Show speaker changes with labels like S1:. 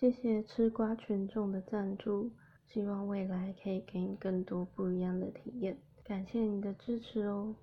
S1: 谢谢吃瓜群众的赞助希望未来可以给你更多不一样的体验。感谢你的支持哦。